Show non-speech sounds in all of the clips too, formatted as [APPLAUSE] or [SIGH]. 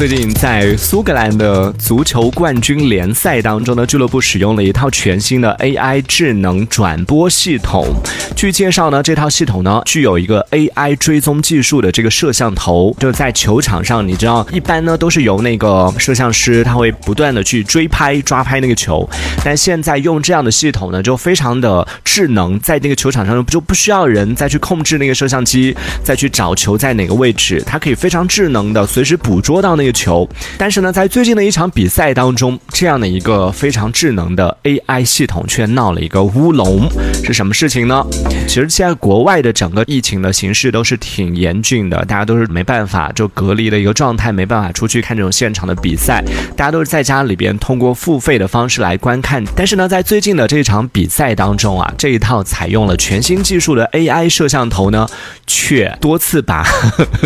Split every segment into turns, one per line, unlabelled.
最近在苏格兰的足球冠军联赛当中呢，俱乐部使用了一套全新的 AI 智能转播系统。据介绍呢，这套系统呢具有一个 AI 追踪技术的这个摄像头，就在球场上，你知道一般呢都是由那个摄像师他会不断的去追拍抓拍那个球，但现在用这样的系统呢就非常的智能，在那个球场上就不需要人再去控制那个摄像机，再去找球在哪个位置，它可以非常智能的随时捕捉到那个球。但是呢，在最近的一场比赛当中，这样的一个非常智能的 AI 系统却闹了一个乌龙，是什么事情呢？其实现在国外的整个疫情的形势都是挺严峻的，大家都是没办法就隔离的一个状态，没办法出去看这种现场的比赛，大家都是在家里边通过付费的方式来观看。但是呢，在最近的这场比赛当中啊，这一套采用了全新技术的 AI 摄像头呢，却多次把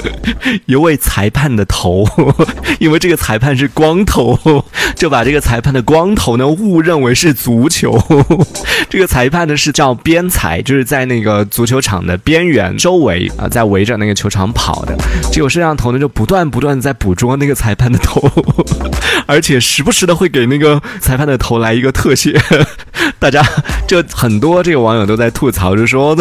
[LAUGHS] 一位裁判的头，因为这个裁判是光头，就把这个裁判的光头呢误认为是足球。[LAUGHS] 这个裁判呢是叫边裁，就是在那个足球场的边缘周围啊，在围着那个球场跑的。结果摄像头呢就不断不断的在捕捉那个裁判的头，[LAUGHS] 而且时不时的会给那个裁判的头来一个特写。[LAUGHS] 大家就很多这个网友都在吐槽，就说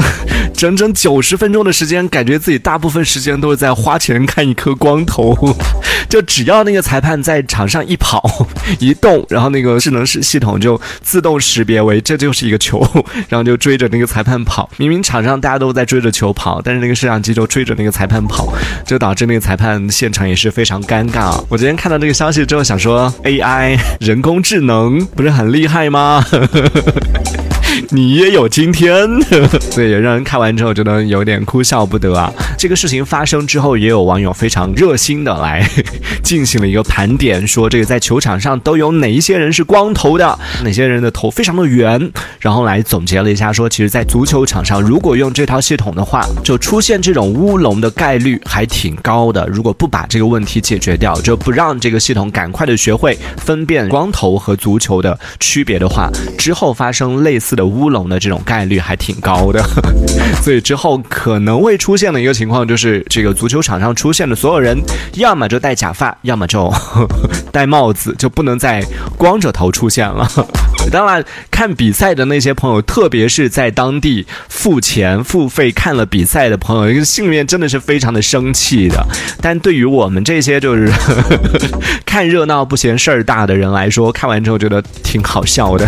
整整九十分钟的时间，感觉自己大部分时间都是在花钱看一颗光头。[LAUGHS] 就只要那个裁判在场上一跑一动，然后那个智能系系统就自动识别为这就是一个球，[LAUGHS] 然后就追着那个裁判跑。明明场上大家都在追着球跑，但是那个摄像机就追着那个裁判跑，就导致那个裁判现场也是非常尴尬。我今天看到这个消息之后，想说 AI 人工智能不是很厉害吗？[LAUGHS] [LAUGHS] 你也有今天，[LAUGHS] 所以也让人看完之后觉得有点哭笑不得啊。这个事情发生之后，也有网友非常热心的来 [LAUGHS] 进行了一个盘点，说这个在球场上都有哪一些人是光头的，哪些人的头非常的圆，然后来总结了一下，说其实，在足球场上，如果用这套系统的话，就出现这种乌龙的概率还挺高的。如果不把这个问题解决掉，就不让这个系统赶快的学会分辨光头和足球的区别的话，之后发生类似乌龙的这种概率还挺高的，[LAUGHS] 所以之后可能会出现的一个情况就是，这个足球场上出现的所有人，要么就戴假发，要么就 [LAUGHS] 戴帽子，就不能再光着头出现了。[LAUGHS] 当然，看比赛的那些朋友，特别是在当地付钱付费看了比赛的朋友，心里面真的是非常的生气的。但对于我们这些就是看热闹不嫌事儿大的人来说，看完之后觉得挺好笑的。